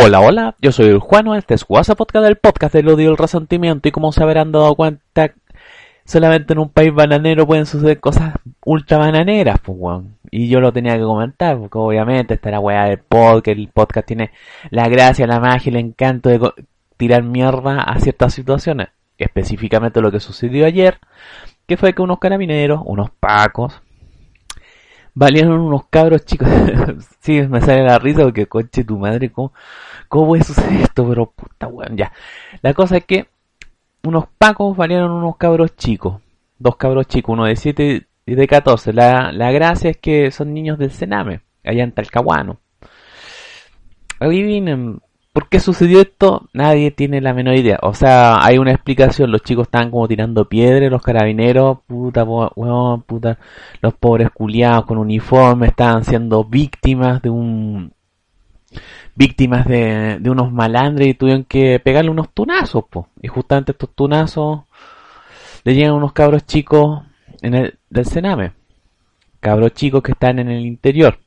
Hola, hola, yo soy el Juano, este es WhatsApp Podcast del podcast del odio y el resentimiento y como se habrán dado cuenta, solamente en un país bananero pueden suceder cosas ultra bananeras, pues weón. Y yo lo tenía que comentar, porque obviamente está la weá del podcast, el podcast tiene la gracia, la magia, el encanto de tirar mierda a ciertas situaciones. Específicamente lo que sucedió ayer, que fue que unos carabineros, unos pacos, valieron unos cabros chicos. sí, me sale la risa porque coche tu madre, ¿cómo, cómo puede suceder esto? Pero puta weón, ya. La cosa es que unos pacos valieron unos cabros chicos. Dos cabros chicos, uno de 7 y de 14. La, la gracia es que son niños del Sename, allá en Talcahuano. Adivinen, ¿Por qué sucedió esto? Nadie tiene la menor idea. O sea, hay una explicación. Los chicos estaban como tirando piedras, los carabineros, puta, weón, puta. Los pobres culiados con uniforme estaban siendo víctimas de un... Víctimas de, de unos malandres y tuvieron que pegarle unos tunazos, po. Y justamente estos tunazos le llegan unos cabros chicos en el, del Sename. Cabros chicos que están en el interior.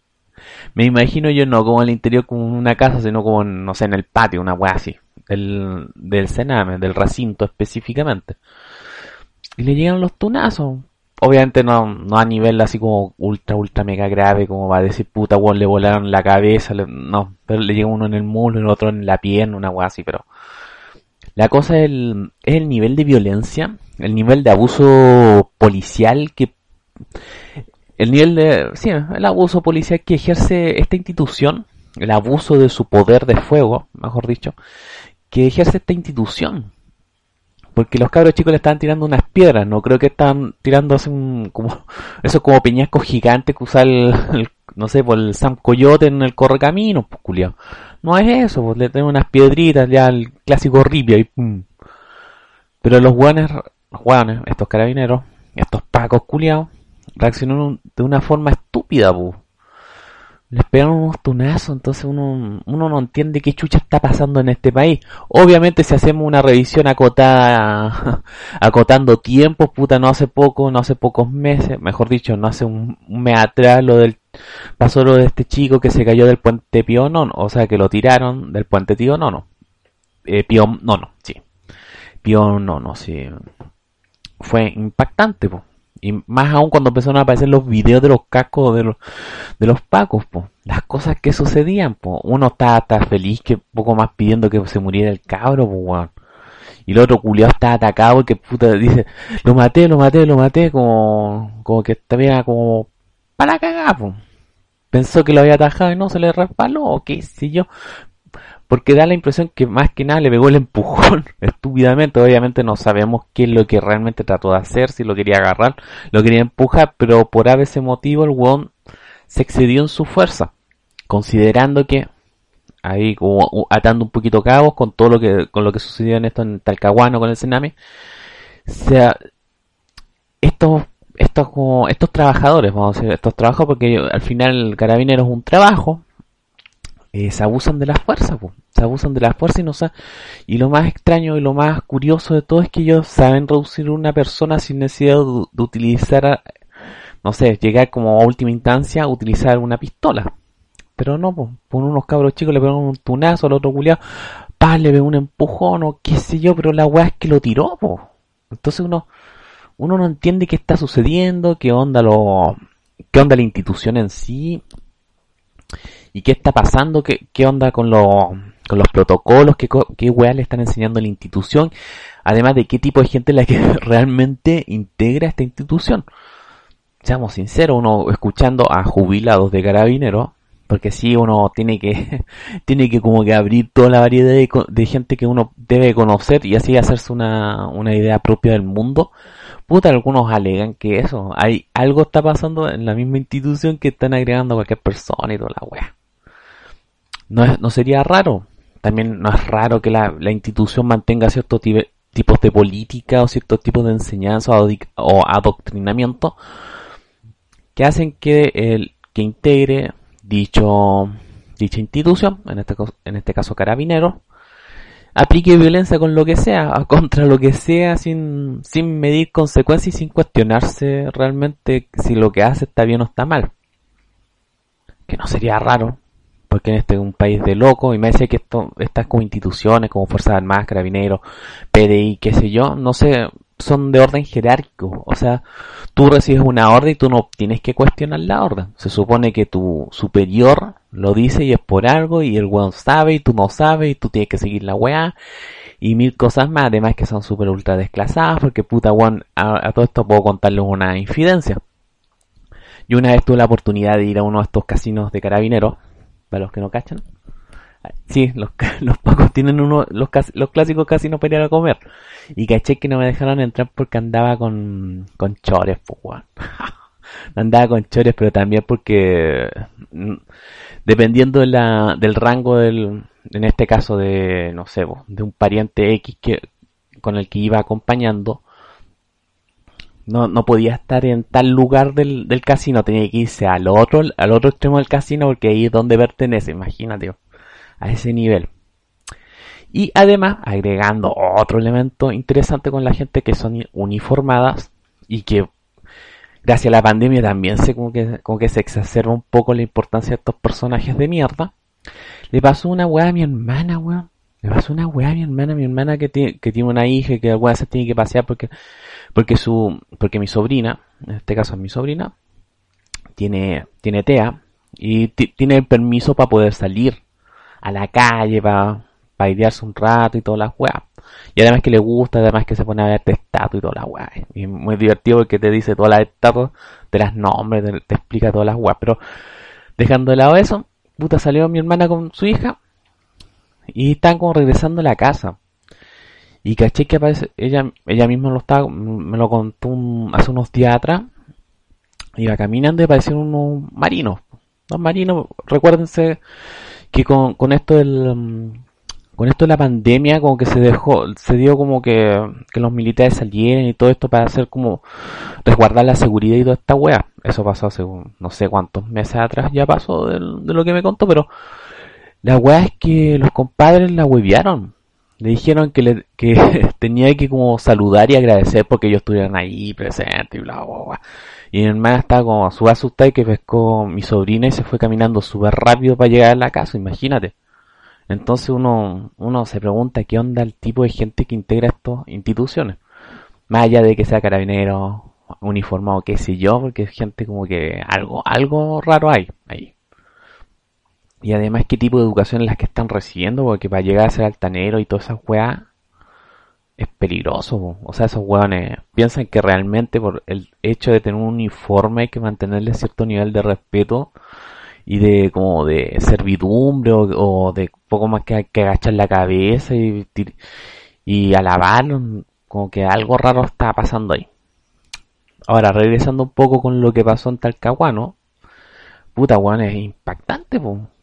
Me imagino yo no como en el interior como una casa, sino como, no sé, en el patio, una weá así. Del, del cename, del recinto específicamente. Y le llegan los tunazos. Obviamente no, no a nivel así como ultra, ultra mega grave, como va a decir puta weón, le volaron la cabeza, no, pero le llega uno en el muslo el otro en la pierna, una weá así, pero la cosa es el, es el nivel de violencia, el nivel de abuso policial que el nivel de, sí, el abuso policial que ejerce esta institución, el abuso de su poder de fuego, mejor dicho, que ejerce esta institución. Porque los cabros chicos le estaban tirando unas piedras, no creo que están tirando un, como, eso como peñasco gigante que usa el, no sé, por el Sam Coyote en el correcamino, pues culiao. No es eso, pues le tienen unas piedritas, ya el clásico ripio y pum. Pero los guanes, los guanes, estos carabineros, estos pacos culiados, reaccionó de una forma estúpida, bu. Les pegaron unos tunazos, entonces uno, uno no entiende qué chucha está pasando en este país. Obviamente si hacemos una revisión acotada, acotando tiempos, puta, no hace poco, no hace pocos meses, mejor dicho, no hace un, mes atrás lo del, pasó lo de este chico que se cayó del puente Pío o sea que lo tiraron del puente Tío Nono. Eh, Pío Nono, sí. Pío Nono, sí. Fue impactante, pues y más aún cuando empezaron a aparecer los videos de los cascos de los, de los pacos, po. Las cosas que sucedían, po. Uno estaba, feliz que poco más pidiendo que se muriera el cabro, po. Y el otro culiado está atacado y que puta dice, lo maté, lo maté, lo maté, como, como que estaba como para cagar, po. Pensó que lo había atajado y no se le resbaló, o qué sé yo porque da la impresión que más que nada le pegó el empujón estúpidamente. Obviamente no sabemos qué es lo que realmente trató de hacer, si lo quería agarrar, lo quería empujar, pero por ese motivo el weón se excedió en su fuerza, considerando que ahí como atando un poquito cabos con todo lo que con lo que sucedió en esto en Talcahuano con el tsunami, sea, estos estos como estos trabajadores, vamos a decir, estos trabajos porque al final el carabinero es un trabajo, eh, se abusan de la fuerza, se abusan de la fuerza y no y lo más extraño y lo más curioso de todo es que ellos saben reducir una persona sin necesidad de, utilizar, no sé, llegar como a última instancia a utilizar una pistola. Pero no, pues, por unos cabros chicos le pegan un tunazo al otro culiado, pa, le ve un empujón o qué sé yo, pero la weá es que lo tiró, pues. Entonces uno, uno no entiende qué está sucediendo, qué onda lo, qué onda la institución en sí, y qué está pasando, qué, qué onda con, con los protocolos, qué, qué weá le están enseñando la institución, además de qué tipo de gente es la que realmente integra esta institución. Seamos sinceros, uno escuchando a jubilados de carabineros, porque si uno tiene que, tiene que como que abrir toda la variedad de, de, gente que uno debe conocer y así hacerse una, una idea propia del mundo. Puta, algunos alegan que eso, hay algo está pasando en la misma institución que están agregando a cualquier persona y toda la wea no, no sería raro también no es raro que la, la institución mantenga ciertos tipos de política o ciertos tipos de enseñanza o, adoctrinamiento que hacen que el que integre dicho dicha institución, en este, en este caso carabinero, aplique violencia con lo que sea, contra lo que sea, sin, sin medir consecuencias y sin cuestionarse realmente si lo que hace está bien o está mal. Que no sería raro, porque en este un país de locos, y me decía que esto, estas como instituciones, como Fuerzas Armadas, Carabineros, PDI, qué sé yo, no sé, son de orden jerárquico. O sea, tú recibes una orden y tú no tienes que cuestionar la orden. Se supone que tu superior lo dice y es por algo y el weón sabe y tú no sabes y tú tienes que seguir la weá y mil cosas más, además que son super ultra desclasadas porque puta weón, a, todo esto puedo contarles una infidencia. Yo una vez tuve la oportunidad de ir a uno de estos casinos de carabineros, para los que no cachan. Sí, los, los pocos tienen uno, los, los clásicos casinos para ir a comer. Y caché que no me dejaron entrar porque andaba con, con chores, pues, andaba con chores, pero también porque mm, dependiendo de la, del rango del, en este caso de, no sé, de un pariente X que, con el que iba acompañando, no, no podía estar en tal lugar del, del casino, tenía que irse al otro, al otro extremo del casino porque ahí es donde pertenece, imagínate, a ese nivel. Y además, agregando otro elemento interesante con la gente que son uniformadas y que gracias a la pandemia también se como que, como que se exacerba un poco la importancia de estos personajes de mierda. Le pasó una weá a mi hermana, weón. Le pasó una weá a mi hermana, mi hermana que tiene, que tiene una hija y que alguna vez tiene que pasear porque, porque su, porque mi sobrina, en este caso es mi sobrina, tiene, tiene TEA y tiene el permiso para poder salir a la calle, para, para idearse un rato y todas las weas. Y además que le gusta, además que se pone a ver estatua y todas las weas. Y muy divertido porque te dice todas las estatuas, te las nombres, te, explica todas las weas. Pero dejando de lado eso, puta salió mi hermana con su hija y están como regresando a la casa. Y caché que aparece, ella, ella misma lo estaba, me lo contó hace unos días atrás. Iba caminando y aparecieron unos marinos. Dos marinos, recuérdense que con, con esto del, con esto de la pandemia como que se dejó, se dio como que, que los militares salieran y todo esto para hacer como resguardar la seguridad y toda esta wea. Eso pasó hace no sé cuántos meses atrás ya pasó de, lo que me contó, pero la wea es que los compadres la hueviaron. Le dijeron que, le, que tenía que como saludar y agradecer porque ellos estuvieran ahí presentes y bla bla bla. Y mi hermana estaba como súper asustada y que pescó mi sobrina y se fue caminando súper rápido para llegar a la casa, imagínate. Entonces uno, uno se pregunta qué onda el tipo de gente que integra estas instituciones. Más allá de que sea carabinero, uniformado, qué sé yo, porque es gente como que algo, algo raro hay ahí. Y además qué tipo de educación es la que están recibiendo, porque para llegar a ser altanero y todas esas weas es peligroso. O sea, esos weones piensan que realmente por el hecho de tener un uniforme hay que mantenerle cierto nivel de respeto y de como de servidumbre o, de poco más que, que agachar la cabeza y, y alabar como que algo raro está pasando ahí. Ahora, regresando un poco con lo que pasó en Talcahuano, puta weón, es impactante,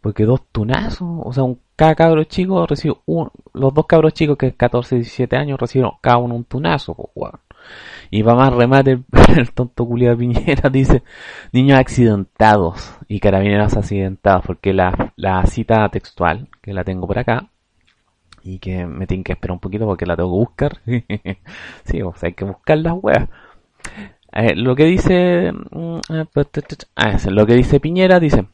porque dos tunazos, o sea, un, cada cabro chico recibió un, los dos cabros chicos que es 14 y 17 años recibieron cada uno un tunazo, pues y va más remate, el, tonto culiado Piñera dice niños accidentados y carabineros accidentados, porque la, la cita textual, que la tengo por acá, y que me tiene que esperar un poquito porque la tengo que buscar. sí, o sea, hay que buscar las weas. Eh, lo que dice, mm, ah, lo que dice Piñera dice,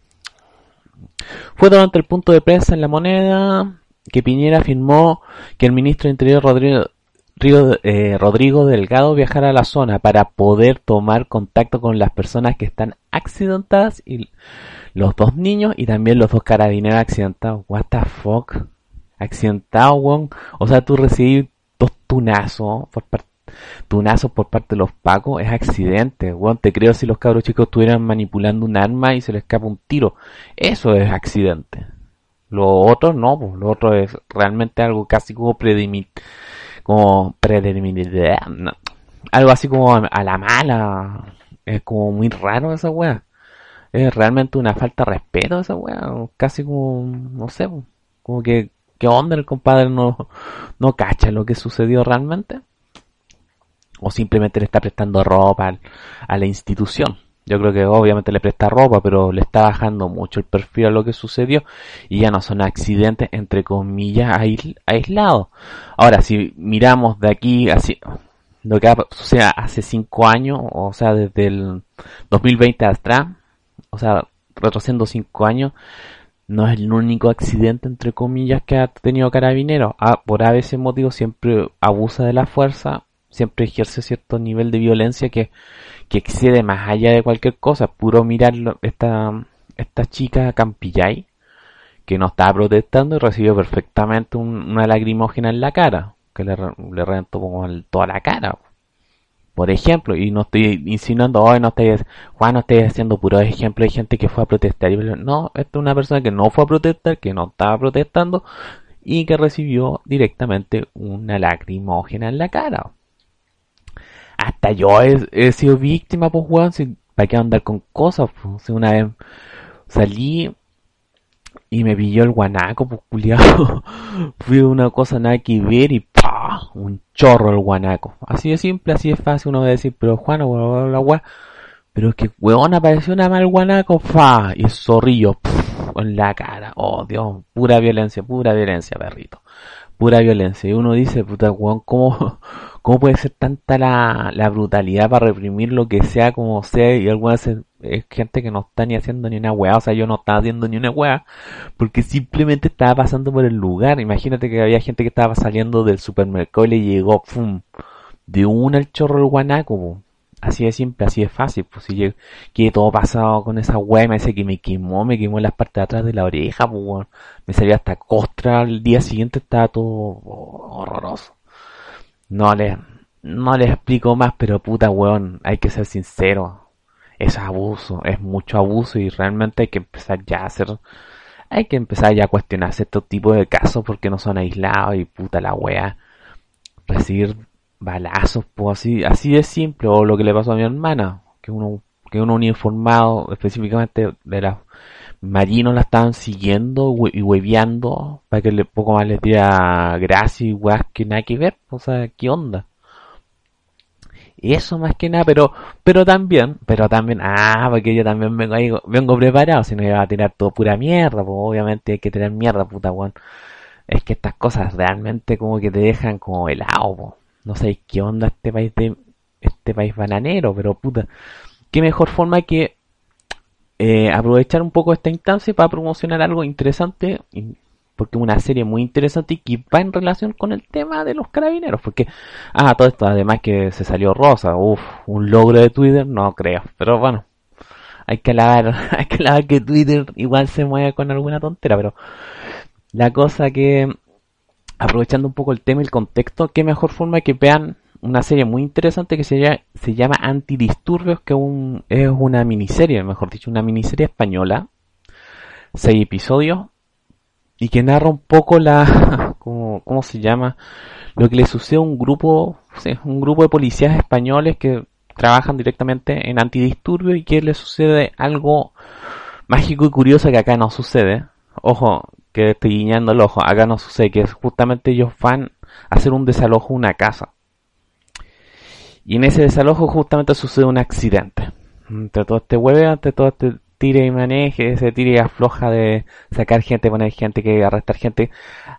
fue durante el punto de prensa en la moneda que Piñera afirmó que el ministro de Interior Rodrigo, eh, Rodrigo Delgado viajará a la zona para poder tomar contacto con las personas que están accidentadas y los dos niños y también los dos carabineros accidentados. What the fuck? Accidentado, weón. O sea, tú recibís dos tunazos por parte tunazos por parte de los pacos es accidente, weón. Te creo si los cabros chicos estuvieran manipulando un arma y se les escapa un tiro. Eso es accidente. Lo otro no, pues, lo otro es realmente algo casi como predimit como algo así como a la mala, es como muy raro esa weá. Es realmente una falta de respeto esa weá, casi como, no sé, como que, ¿qué onda el compadre no, no cacha lo que sucedió realmente? O simplemente le está prestando ropa a la institución. Yo creo que obviamente le presta ropa, pero le está bajando mucho el perfil a lo que sucedió y ya no son accidentes entre comillas aislados. Ahora, si miramos de aquí lo que o hace cinco años, o sea, desde el 2020 atrás, o sea, retrocediendo cinco años, no es el único accidente entre comillas que ha tenido Carabineros. Ah, por a veces motivo siempre abusa de la fuerza, siempre ejerce cierto nivel de violencia que que excede más allá de cualquier cosa. Puro mirar esta, esta chica Campillay, que no estaba protestando y recibió perfectamente una lagrimógena en la cara, que le, le reventó toda la cara. Por ejemplo, y no estoy insinuando, hoy no estoy, Juan, no estoy haciendo puro ejemplo de gente que fue a protestar. No, esta es una persona que no fue a protestar, que no estaba protestando y que recibió directamente una lagrimógena en la cara hasta yo he, sido víctima, pues, weón, si, ¿para qué andar con cosas? Pues? una vez salí y me pilló el guanaco, pues, culiado. Fui una cosa nada que ver y pa, un chorro el guanaco. Así de simple, así de fácil uno va a decir, pero Juan, la weá. Pero es que, weón, apareció una mal guanaco, fa, y zorrillo, en la cara. Oh, Dios, pura violencia, pura violencia, perrito. Pura violencia. Y uno dice, puta, weón, ¿cómo, ¿Cómo puede ser tanta la, la brutalidad para reprimir lo que sea como sea? Y algunas veces es gente que no está ni haciendo ni una weá, o sea, yo no estaba haciendo ni una weá, porque simplemente estaba pasando por el lugar. Imagínate que había gente que estaba saliendo del supermercado y le llegó, ¡pum! De una el chorro del guanaco, Así de simple, así de fácil, pues si que todo pasado con esa weá, me dice que me quemó, me quemó en las partes de atrás de la oreja, pues, me salía hasta costra, el día siguiente estaba todo horroroso. No les, no les explico más, pero puta weón, hay que ser sincero. Es abuso, es mucho abuso y realmente hay que empezar ya a hacer, hay que empezar ya a cuestionarse estos tipos de casos porque no son aislados y puta la wea. Recibir balazos, pues así, así de simple, o lo que le pasó a mi hermana, que uno, que uno uniformado específicamente de la marinos la estaban siguiendo y hueveando para que le poco más les diera gracia y weas que nada que ver, o sea, ¿qué onda? Eso más que nada, pero pero también, pero también, ah, porque yo también vengo ahí, vengo preparado, si no iba a tirar todo pura mierda, pues obviamente hay que tener mierda, puta weón. Es que estas cosas realmente como que te dejan como helado, no sé qué onda este país de este país bananero, pero puta, qué mejor forma que eh, aprovechar un poco esta instancia para promocionar algo interesante, porque una serie muy interesante y que va en relación con el tema de los carabineros, porque, ah, todo esto, además que se salió rosa, uff, un logro de Twitter, no creo, pero bueno, hay que alabar, hay que alabar que Twitter igual se mueve con alguna tontera, pero la cosa que, aprovechando un poco el tema y el contexto, qué mejor forma que vean una serie muy interesante que se llama, se llama Antidisturbios, que es una miniserie, mejor dicho, una miniserie española, seis episodios, y que narra un poco la, ¿cómo, cómo se llama? Lo que le sucede a un grupo, un grupo de policías españoles que trabajan directamente en antidisturbios y que le sucede algo mágico y curioso que acá no sucede. Ojo, que estoy guiñando el ojo, acá no sucede, que justamente ellos van a hacer un desalojo una casa. Y en ese desalojo justamente sucede un accidente. Entre todo este hueve, entre todo este tire y maneje, ese tire y afloja de sacar gente, poner gente, que arrestar gente,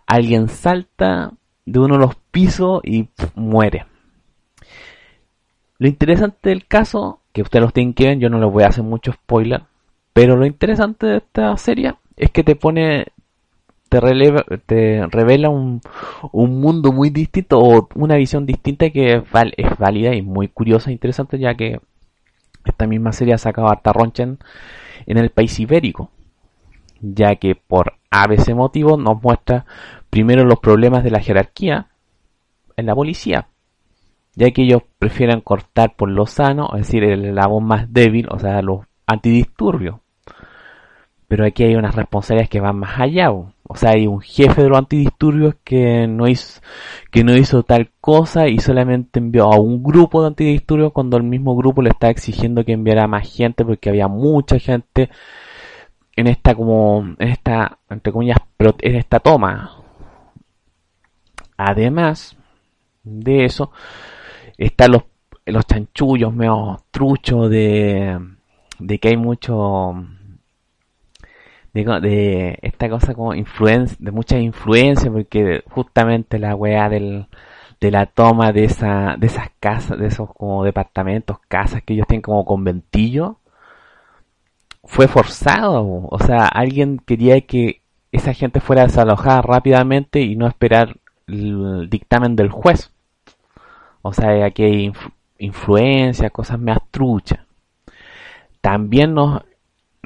alguien salta de uno de los pisos y muere. Lo interesante del caso, que ustedes los tienen que ver, yo no les voy a hacer mucho spoiler, pero lo interesante de esta serie es que te pone te, revela un, un, mundo muy distinto o una visión distinta que es, válida y muy curiosa e interesante ya que esta misma serie ha sacado hasta Ronchen en el país ibérico ya que por ABC motivo nos muestra primero los problemas de la jerarquía en la policía ya que ellos prefieren cortar por lo sano, es decir, el voz más débil, o sea, los antidisturbios. Pero aquí hay unas responsabilidades que van más allá. Sea, hay un jefe de los antidisturbios que no hizo, que no hizo tal cosa y solamente envió a un grupo de antidisturbios cuando el mismo grupo le está exigiendo que enviara más gente porque había mucha gente en esta como, en esta, entre comillas, en esta toma. Además de eso, están los, los chanchullos medio truchos de, de que hay mucho de, de esta cosa como influencia, de mucha influencia, porque justamente la weá del, de la toma de esa, de esas casas, de esos como departamentos, casas que ellos tienen como conventillo, fue forzado, o sea, alguien quería que esa gente fuera desalojada rápidamente y no esperar el dictamen del juez. O sea, aquí hay influencia, cosas más truchas. También nos,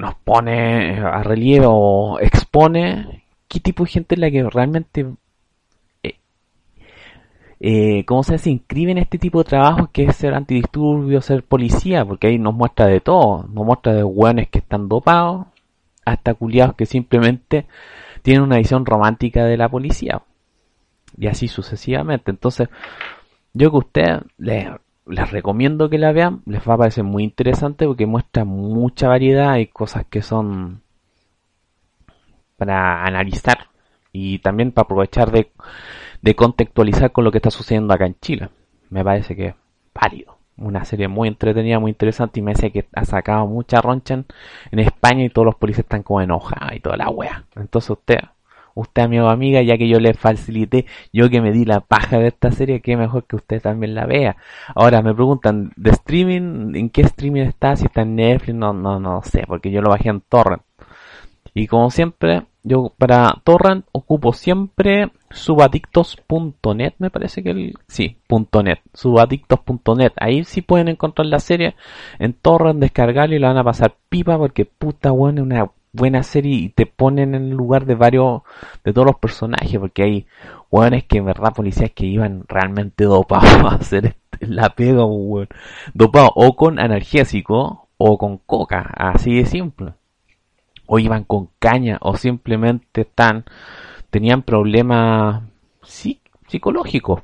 nos pone a relieve o expone qué tipo de gente es la que realmente eh, cómo se, inscribe en este tipo de trabajo que es ser antidisturbio, ser policía, porque ahí nos muestra de todo, nos muestra de hueones que están dopados, hasta culiados que simplemente tienen una visión romántica de la policía. Y así sucesivamente. Entonces, yo que usted les, les recomiendo que la vean, les va a parecer muy interesante porque muestra mucha variedad y cosas que son para analizar y también para aprovechar de contextualizar con lo que está sucediendo acá en Chile. Me parece que es válido. Una serie muy entretenida, muy interesante y me parece que ha sacado mucha roncha en, España y todos los policías están como enojados y toda la wea. Entonces usted, usted amigo amiga, ya que yo le facilité, yo que me di la paja de esta serie, que mejor que usted también la vea. Ahora me preguntan, ¿de streaming? ¿En qué streaming está? Si está en Netflix, no, no, no sé, porque yo lo bajé en torrent. Y como siempre, yo para torrent ocupo siempre subadictos.net, me parece que el... Sí, .net, subadictos.net. Ahí sí pueden encontrar la serie en torrent, descargarla y la van a pasar pipa porque puta buena, una buena serie y te ponen en el lugar de varios, de todos los personajes porque hay hueones que en verdad policías que iban realmente dopados a hacer la pega, weón. Dopados o con analgésico o con coca, así de simple. O iban con caña o simplemente están tenían problemas psicológicos.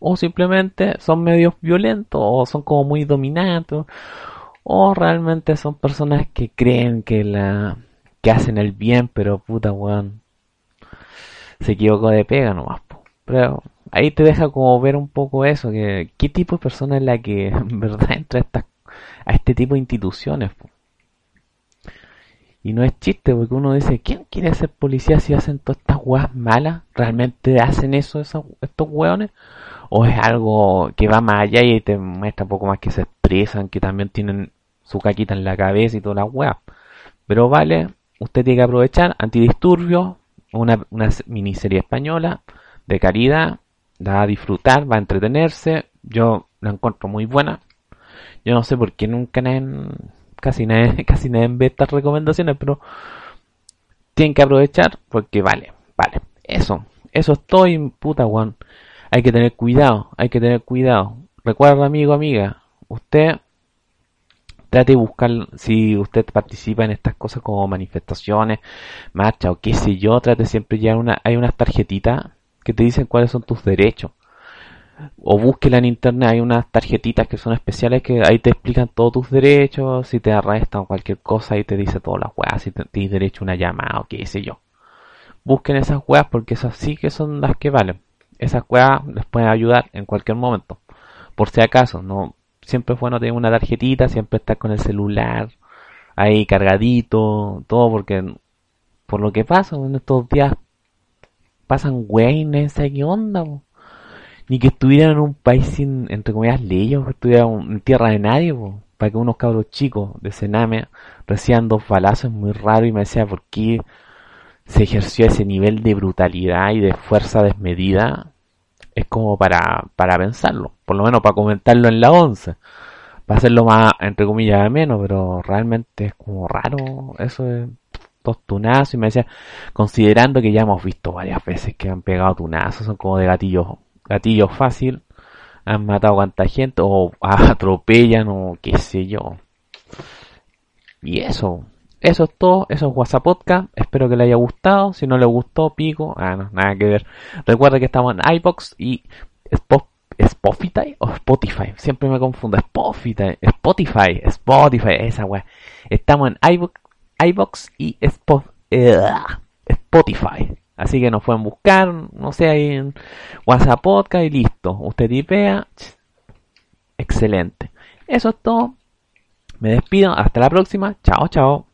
O simplemente son medios violentos o son como muy dominantes. O realmente son personas que creen que la que hacen el bien pero puta weón se equivocó de pega nomás pero ahí te deja como ver un poco eso que qué tipo de persona es la que en verdad entra a, esta, a este tipo de instituciones y no es chiste, porque uno dice, ¿quién quiere ser policía si hacen todas estas weas malas? ¿Realmente hacen eso esos, estos weones? ¿O es algo que va más allá y te muestra un poco más que se expresan, que también tienen su caquita en la cabeza y todas las weas? Pero vale, usted tiene que aprovechar Antidisturbios, una, una miniserie española de calidad, va a disfrutar, va a entretenerse. Yo la encuentro muy buena. Yo no sé por qué nunca en casi nadie, casi nadie ve estas recomendaciones, pero tienen que aprovechar porque vale, vale. Eso, eso estoy, puta Juan. Hay que tener cuidado, hay que tener cuidado. Recuerda, amigo, amiga, usted trate de buscar, si usted participa en estas cosas como manifestaciones, marcha o qué sé yo, trate siempre ya una, hay unas tarjetitas que te dicen cuáles son tus derechos o búsquela en internet, hay unas tarjetitas que son especiales que ahí te explican todos tus derechos, si te arrestan cualquier cosa, ahí te dice todas las weas, si tienes derecho a una llamada o qué sé yo. Busquen esas weas porque esas sí que son las que valen. Esas weas les pueden ayudar en cualquier momento. Por si acaso, no siempre es bueno tener una tarjetita, siempre estar con el celular ahí cargadito, todo porque por lo que pasa en estos días pasan weas y no sé qué onda ni que estuvieran en un país sin, entre comillas, leyes, que estuvieran en tierra de nadie, para que unos cabros chicos de Sename reciban dos balazos, es muy raro y me decía por qué se ejerció ese nivel de brutalidad y de fuerza desmedida, es como para, para pensarlo, por lo menos para comentarlo en la once, para hacerlo más, entre comillas, menos, pero realmente es como raro eso de dos tunazos y me decía, considerando que ya hemos visto varias veces que han pegado tunazos, son como de gatillos gatillo fácil, han matado a cuanta gente o atropellan o qué sé yo. Y eso, eso es todo, eso es WhatsApp Podcast, espero que le haya gustado, si no le gustó, pico, ah, no, nada que ver. Recuerda que estamos en iBox y Spotify o Spotify, siempre me confundo, Spotify, Spotify, Spotify, esa weá. Estamos en iBox, y Spotify. Así que nos pueden buscar, no sé, ahí en WhatsApp Podcast y listo. Usted tipea. Excelente. Eso es todo. Me despido. Hasta la próxima. Chao, chao.